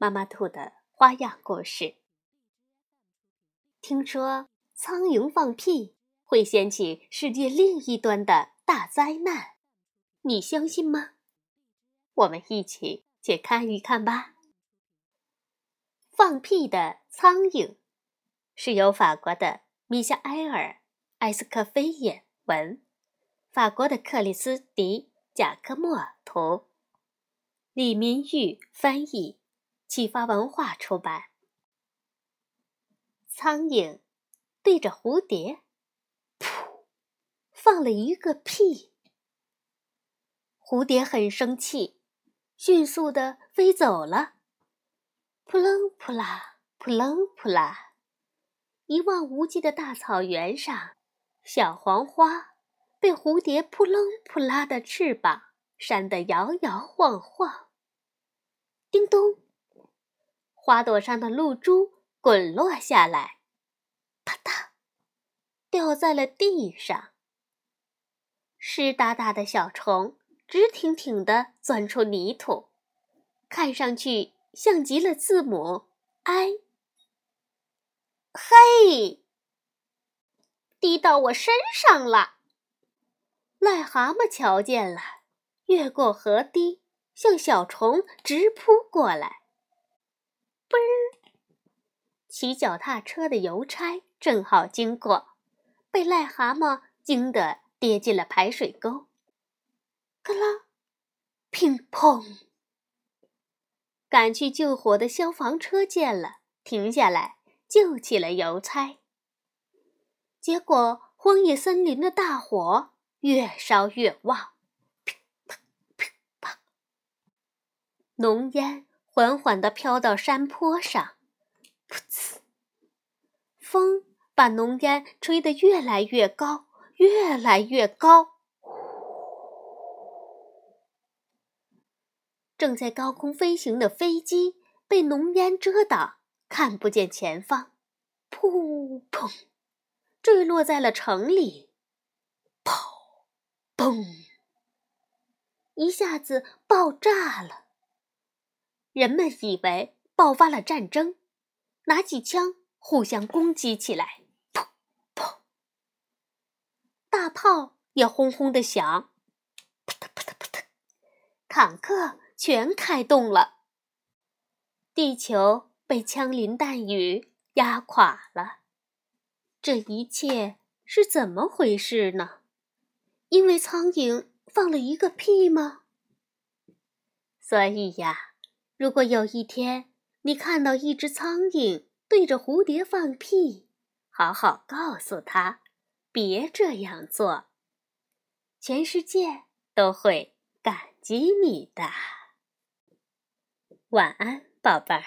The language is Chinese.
妈妈兔的花样故事。听说苍蝇放屁会掀起世界另一端的大灾难，你相信吗？我们一起去看一看吧。放屁的苍蝇是由法国的米夏埃尔·埃斯科菲耶文，法国的克里斯迪·贾科莫图，李明玉翻译。启发文化出版。苍蝇对着蝴蝶，噗，放了一个屁。蝴蝶很生气，迅速的飞走了。扑棱扑啦，扑棱扑啦，一望无际的大草原上，小黄花被蝴蝶扑棱扑啦的翅膀扇得摇摇晃晃。叮咚。花朵上的露珠滚落下来，啪嗒，掉在了地上。湿哒哒的小虫直挺挺地钻出泥土，看上去像极了字母 I。嘿，滴到我身上了！癞蛤蟆瞧见了，越过河堤，向小虫直扑过来。嘣儿！骑脚踏车的邮差正好经过，被癞蛤蟆惊得跌进了排水沟。咯啦，乒乓！赶去救火的消防车见了，停下来救起了邮差。结果，荒野森林的大火越烧越旺，噼啪噼啪，浓烟。缓缓地飘到山坡上，噗呲！风把浓烟吹得越来越高，越来越高。正在高空飞行的飞机被浓烟遮挡，看不见前方，噗砰，坠落在了城里。砰，嘣，一下子爆炸了。人们以为爆发了战争，拿起枪互相攻击起来。砰砰，大炮也轰轰的响，扑嗒扑嗒扑嗒，坦克全开动了。地球被枪林弹雨压垮了。这一切是怎么回事呢？因为苍蝇放了一个屁吗？所以呀。如果有一天你看到一只苍蝇对着蝴蝶放屁，好好告诉他，别这样做。全世界都会感激你的。晚安，宝贝儿。